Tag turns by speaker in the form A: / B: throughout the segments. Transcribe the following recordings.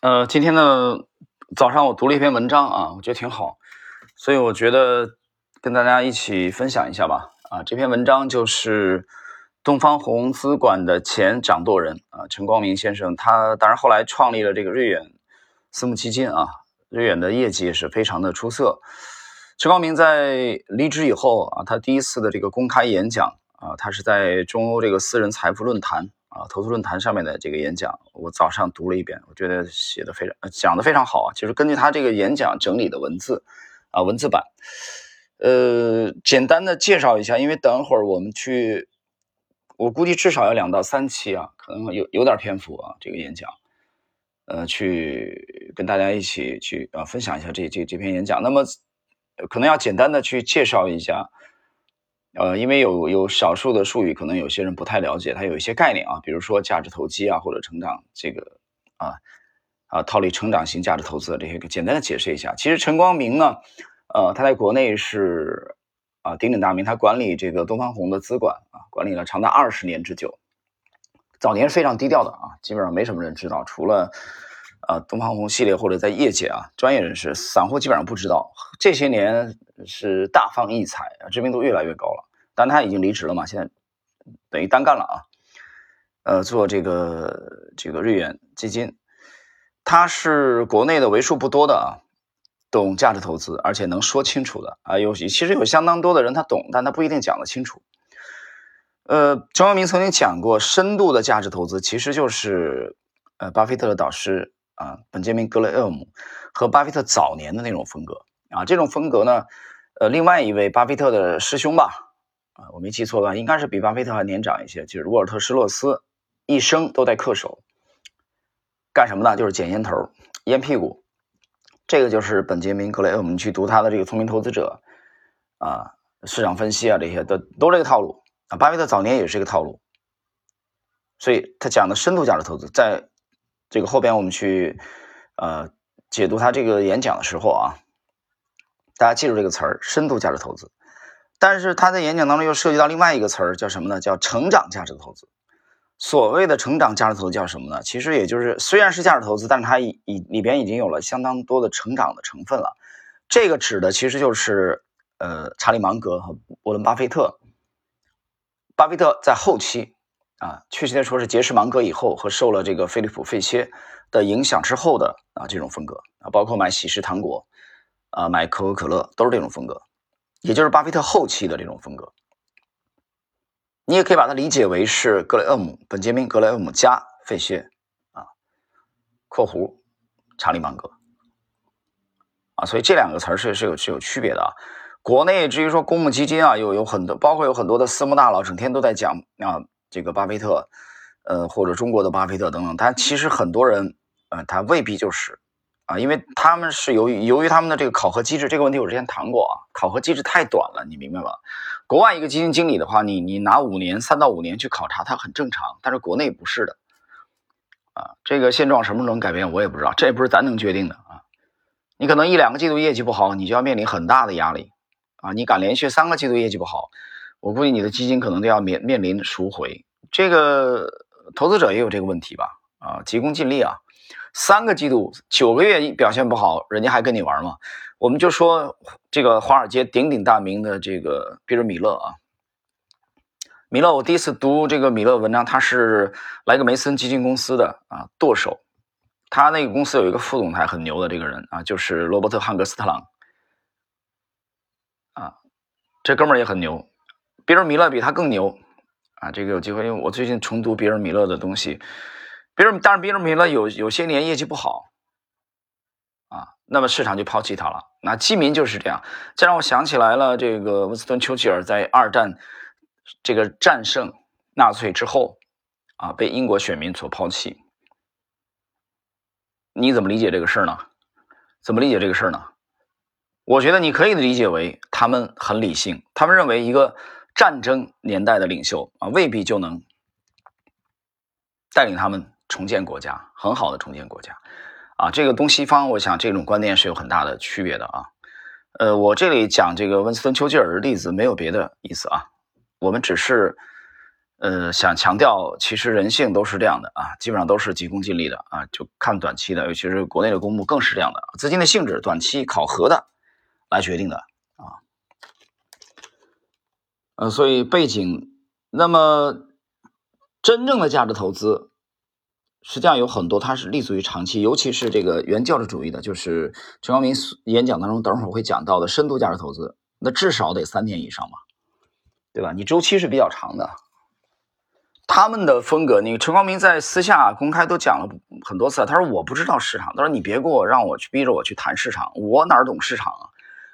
A: 呃，今天呢早上我读了一篇文章啊，我觉得挺好，所以我觉得跟大家一起分享一下吧。啊，这篇文章就是东方红资管的前掌舵人啊，陈光明先生，他当然后来创立了这个瑞远私募基金啊，瑞远的业绩也是非常的出色。陈光明在离职以后啊，他第一次的这个公开演讲啊，他是在中欧这个私人财富论坛。啊，投资论坛上面的这个演讲，我早上读了一遍，我觉得写的非常，讲的非常好啊。就是根据他这个演讲整理的文字，啊，文字版，呃，简单的介绍一下，因为等会儿我们去，我估计至少要两到三期啊，可能有有点篇幅啊，这个演讲，呃，去跟大家一起去啊分享一下这这这篇演讲。那么，可能要简单的去介绍一下。呃，因为有有少数的术语，可能有些人不太了解，它有一些概念啊，比如说价值投机啊，或者成长这个啊啊套利成长型价值投资的这些，简单的解释一下。其实陈光明呢，呃，他在国内是啊鼎鼎大名，他管理这个东方红的资管啊，管理了长达二十年之久。早年是非常低调的啊，基本上没什么人知道，除了呃东方红系列或者在业界啊专业人士，散户基本上不知道。这些年是大放异彩啊，知名度越来越高了。但他已经离职了嘛？现在等于单干了啊，呃，做这个这个瑞远基金，他是国内的为数不多的啊，懂价值投资而且能说清楚的啊。有其实有相当多的人他懂，但他不一定讲得清楚。呃，张阳明曾经讲过，深度的价值投资其实就是呃，巴菲特的导师啊，本杰明·格雷厄姆和巴菲特早年的那种风格啊。这种风格呢，呃，另外一位巴菲特的师兄吧。啊，我没记错的话，应该是比巴菲特还年长一些，就是沃尔特施洛斯，一生都在恪守，干什么呢？就是捡烟头、烟屁股。这个就是本杰明·格雷厄姆去读他的这个《聪明投资者》啊，市场分析啊这些都都这个套路啊。巴菲特早年也是这个套路，所以他讲的深度价值投资，在这个后边我们去呃解读他这个演讲的时候啊，大家记住这个词儿：深度价值投资。但是他在演讲当中又涉及到另外一个词儿，叫什么呢？叫成长价值投资。所谓的成长价值投资叫什么呢？其实也就是虽然是价值投资，但是它已里边已经有了相当多的成长的成分了。这个指的其实就是呃查理芒格和沃伦巴菲特。巴菲特在后期啊，确切的说是结识芒格以后和受了这个菲利普费切的影响之后的啊这种风格啊，包括买喜事糖果啊，买可口可乐都是这种风格。也就是巴菲特后期的这种风格，你也可以把它理解为是格雷厄姆、本杰明·格雷厄姆加费歇啊（括弧查理芒格）啊，所以这两个词儿是是有是有区别的啊。国内至于说公募基金啊，有有很多，包括有很多的私募大佬，整天都在讲啊这个巴菲特，呃或者中国的巴菲特等等，但其实很多人呃他未必就是。啊，因为他们是由于由于他们的这个考核机制，这个问题我之前谈过啊，考核机制太短了，你明白吗？国外一个基金经理的话，你你拿五年三到五年去考察，他很正常，但是国内不是的，啊，这个现状什么时候能改变，我也不知道，这也不是咱能决定的啊。你可能一两个季度业绩不好，你就要面临很大的压力啊。你敢连续三个季度业绩不好，我估计你的基金可能都要面面临赎回。这个投资者也有这个问题吧？啊，急功近利啊。三个季度九个月表现不好，人家还跟你玩吗？我们就说这个华尔街鼎鼎大名的这个比尔·米勒啊，米勒，我第一次读这个米勒文章，他是莱格梅森基金公司的啊舵手，他那个公司有一个副总裁很牛的这个人啊，就是罗伯特·汉格斯特朗啊，这哥们儿也很牛，比尔·米勒比他更牛啊，这个有机会，因为我最近重读比尔·米勒的东西。比如，当然，比如米勒有有些年业绩不好，啊，那么市场就抛弃他了。那基民就是这样，这让我想起来了，这个温斯顿·丘吉尔在二战这个战胜纳粹之后，啊，被英国选民所抛弃。你怎么理解这个事儿呢？怎么理解这个事儿呢？我觉得你可以理解为他们很理性，他们认为一个战争年代的领袖啊，未必就能带领他们。重建国家，很好的重建国家，啊，这个东西方，我想这种观念是有很大的区别的啊。呃，我这里讲这个温斯顿·丘吉尔的例子，没有别的意思啊，我们只是呃，想强调，其实人性都是这样的啊，基本上都是急功近利的啊，就看短期的，尤其是国内的公募更是这样的，资金的性质短期考核的来决定的啊。呃，所以背景，那么真正的价值投资，实际上有很多，它是立足于长期，尤其是这个原教旨主义的，就是陈光明演讲当中等会儿会讲到的深度价值投资，那至少得三年以上嘛，对吧？你周期是比较长的。他们的风格，你陈光明在私下公开都讲了很多次。他说：“我不知道市场，他说你别给我让我去逼着我去谈市场，我哪懂市场啊？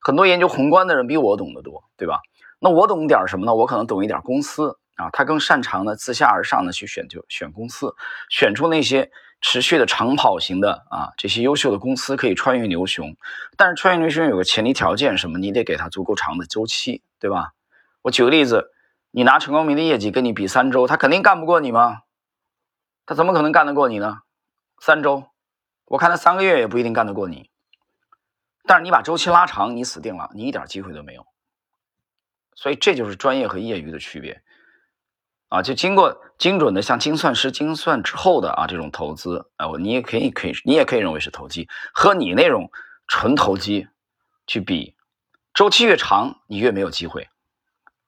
A: 很多研究宏观的人比我懂得多，对吧？那我懂点什么呢？我可能懂一点公司啊，他更擅长的自下而上的去选就选公司，选出那些持续的长跑型的啊，这些优秀的公司可以穿越牛熊。但是穿越牛熊有个前提条件，什么？你得给他足够长的周期，对吧？我举个例子。”你拿陈光明的业绩跟你比三周，他肯定干不过你吗？他怎么可能干得过你呢？三周，我看他三个月也不一定干得过你。但是你把周期拉长，你死定了，你一点机会都没有。所以这就是专业和业余的区别啊！就经过精准的像精算师精算之后的啊这种投资啊，我你也可以可以你也可以认为是投机，和你那种纯投机去比，周期越长，你越没有机会，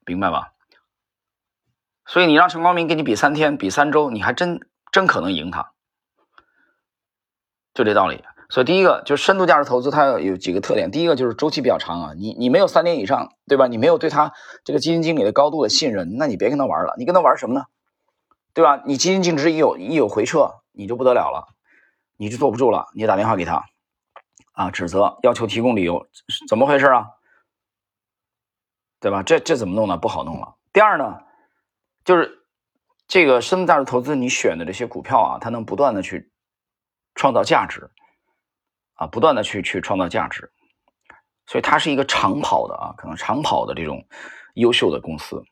A: 明白吧？所以你让陈光明跟你比三天、比三周，你还真真可能赢他，就这道理。所以第一个就是深度价值投资，它有几个特点。第一个就是周期比较长啊，你你没有三年以上，对吧？你没有对他这个基金经理的高度的信任，那你别跟他玩了。你跟他玩什么呢？对吧？你基金净值一有一有回撤，你就不得了了，你就坐不住了，你打电话给他啊，指责，要求提供理由，怎么回事啊？对吧？这这怎么弄呢？不好弄了。第二呢？就是这个深度价值投资，你选的这些股票啊，它能不断的去创造价值啊，不断的去去创造价值，所以它是一个长跑的啊，可能长跑的这种优秀的公司。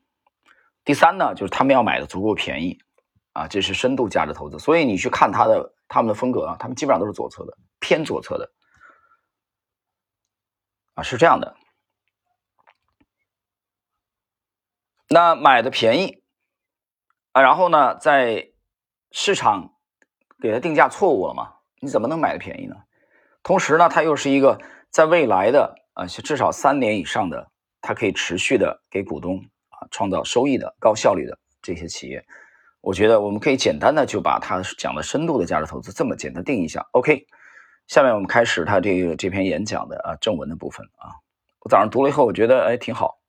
A: 第三呢，就是他们要买的足够便宜啊，这是深度价值投资。所以你去看它的他们的风格啊，他们基本上都是左侧的，偏左侧的啊，是这样的。那买的便宜。啊，然后呢，在市场给它定价错误了嘛？你怎么能买的便宜呢？同时呢，它又是一个在未来的啊，至少三年以上的，它可以持续的给股东啊创造收益的高效率的这些企业，我觉得我们可以简单的就把它讲的深度的价值投资这么简单定义一下。OK，下面我们开始他这个这篇演讲的啊正文的部分啊。我早上读了以后，我觉得哎挺好，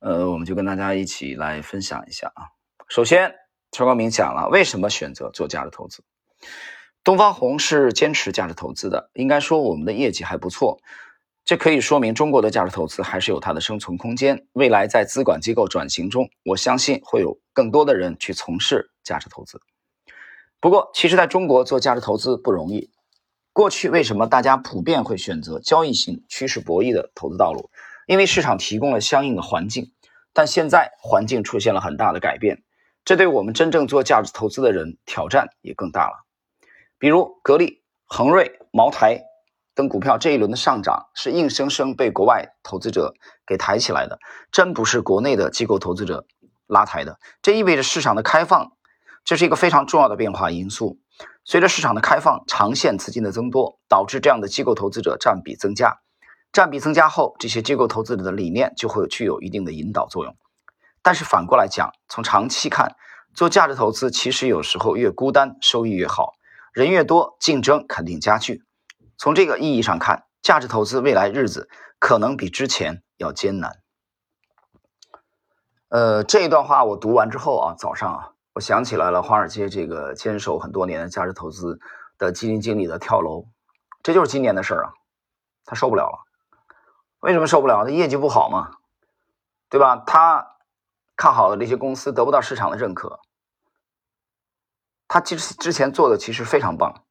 A: 呃，我们就跟大家一起来分享一下啊。首先，陈光明讲了为什么选择做价值投资。东方红是坚持价值投资的，应该说我们的业绩还不错，这可以说明中国的价值投资还是有它的生存空间。未来在资管机构转型中，我相信会有更多的人去从事价值投资。不过，其实在中国做价值投资不容易。过去为什么大家普遍会选择交易性、趋势博弈的投资道路？因为市场提供了相应的环境，但现在环境出现了很大的改变。这对我们真正做价值投资的人挑战也更大了。比如格力、恒瑞、茅台等股票这一轮的上涨，是硬生生被国外投资者给抬起来的，真不是国内的机构投资者拉抬的。这意味着市场的开放，这是一个非常重要的变化因素。随着市场的开放，长线资金的增多，导致这样的机构投资者占比增加。占比增加后，这些机构投资者的理念就会具有一定的引导作用。但是反过来讲，从长期看，做价值投资其实有时候越孤单，收益越好。人越多，竞争肯定加剧。从这个意义上看，价值投资未来日子可能比之前要艰难。呃，这一段话我读完之后啊，早上啊，我想起来了华尔街这个坚守很多年的价值投资的基金经理的跳楼，这就是今年的事儿啊，他受不了了。为什么受不了？他业绩不好嘛，对吧？他。看好的这些公司得不到市场的认可，他其实之前做的其实非常棒，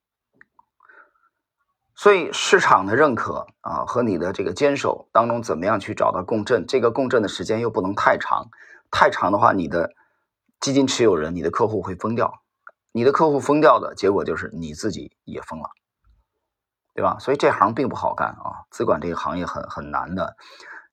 A: 所以市场的认可啊和你的这个坚守当中怎么样去找到共振？这个共振的时间又不能太长，太长的话，你的基金持有人、你的客户会疯掉，你的客户疯掉的结果就是你自己也疯了，对吧？所以这行并不好干啊，资管这个行业很很难的，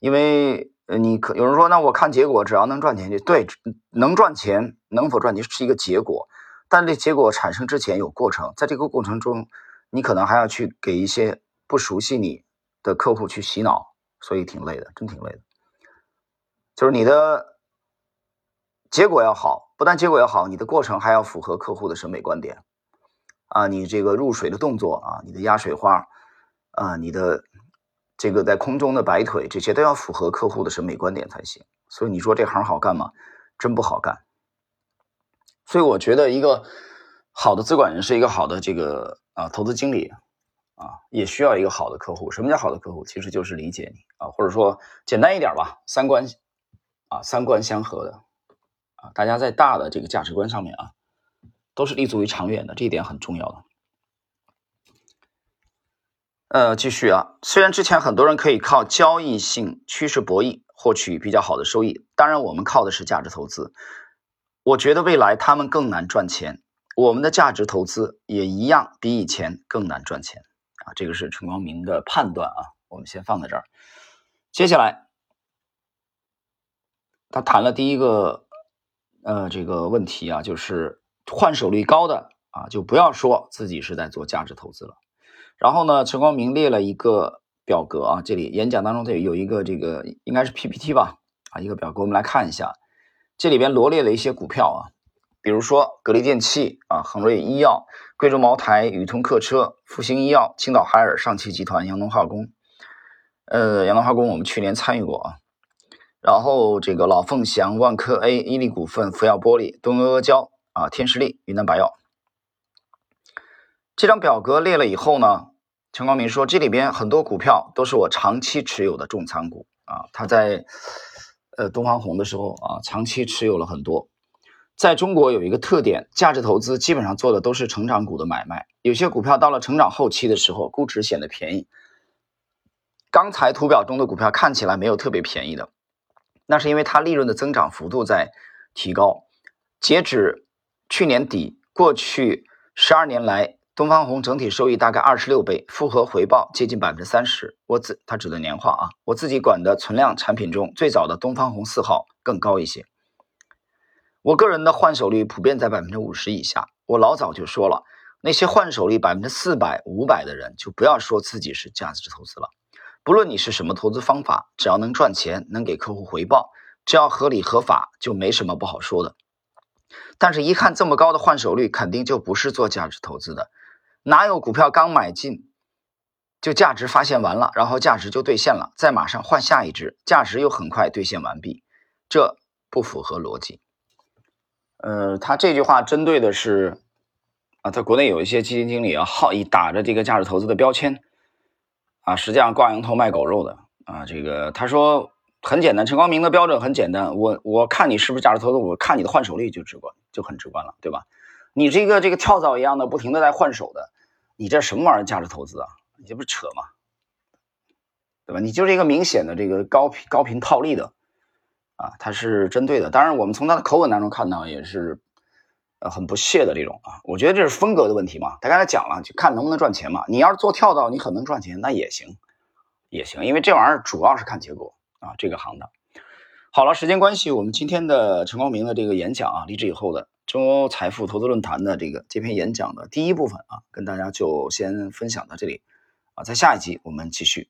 A: 因为。呃，你可有人说，那我看结果，只要能赚钱就对，能赚钱，能否赚钱是一个结果，但这结果产生之前有过程，在这个过程中，你可能还要去给一些不熟悉你的客户去洗脑，所以挺累的，真挺累的。就是你的结果要好，不但结果要好，你的过程还要符合客户的审美观点啊，你这个入水的动作啊，你的压水花啊，你的。这个在空中的摆腿，这些都要符合客户的审美观点才行。所以你说这行好干吗？真不好干。所以我觉得一个好的资管人是一个好的这个啊投资经理啊，也需要一个好的客户。什么叫好的客户？其实就是理解你啊，或者说简单一点吧，三观啊三观相合的啊，大家在大的这个价值观上面啊，都是立足于长远的，这一点很重要的。呃，继续啊。虽然之前很多人可以靠交易性趋势博弈获取比较好的收益，当然我们靠的是价值投资。我觉得未来他们更难赚钱，我们的价值投资也一样比以前更难赚钱啊。这个是陈光明的判断啊。我们先放在这儿。接下来，他谈了第一个呃这个问题啊，就是换手率高的啊，就不要说自己是在做价值投资了。然后呢，陈光明列了一个表格啊，这里演讲当中它有一个这个应该是 PPT 吧啊，一个表格，我们来看一下，这里边罗列了一些股票啊，比如说格力电器啊、恒瑞医药、贵州茅台、宇通客车、复星医药、青岛海尔、上汽集团、扬东化工，呃，扬东化工我们去年参与过啊，然后这个老凤祥、万科 A、伊利股份、福耀玻璃、东阿阿胶啊、天士力、云南白药。这张表格列了以后呢，陈光明说，这里边很多股票都是我长期持有的重仓股啊。他在呃东方红的时候啊，长期持有了很多。在中国有一个特点，价值投资基本上做的都是成长股的买卖。有些股票到了成长后期的时候，估值显得便宜。刚才图表中的股票看起来没有特别便宜的，那是因为它利润的增长幅度在提高。截止去年底，过去十二年来。东方红整体收益大概二十六倍，复合回报接近百分之三十。我自它指的年化啊，我自己管的存量产品中，最早的东方红四号更高一些。我个人的换手率普遍在百分之五十以下。我老早就说了，那些换手率百分之四百、五百的人，就不要说自己是价值投资了。不论你是什么投资方法，只要能赚钱，能给客户回报，只要合理合法，就没什么不好说的。但是，一看这么高的换手率，肯定就不是做价值投资的。哪有股票刚买进就价值发现完了，然后价值就兑现了，再马上换下一只，价值又很快兑现完毕，这不符合逻辑。呃，他这句话针对的是啊，在国内有一些基金经理啊，好以打着这个价值投资的标签啊，实际上挂羊头卖狗肉的啊。这个他说很简单，陈光明的标准很简单，我我看你是不是价值投资，我看你的换手率就直观，就很直观了，对吧？你这个这个跳蚤一样的，不停的在换手的。你这什么玩意儿价值投资啊？你这不是扯吗？对吧？你就是一个明显的这个高频高频套利的啊，它是针对的。当然，我们从他的口吻当中看到也是呃很不屑的这种啊。我觉得这是风格的问题嘛。他刚才讲了，就看能不能赚钱嘛。你要是做跳蚤，你很能赚钱，那也行，也行，因为这玩意儿主要是看结果啊。这个行当好了，时间关系，我们今天的陈光明的这个演讲啊，离职以后的。中欧财富投资论坛的这个这篇演讲的第一部分啊，跟大家就先分享到这里啊，在下一集我们继续。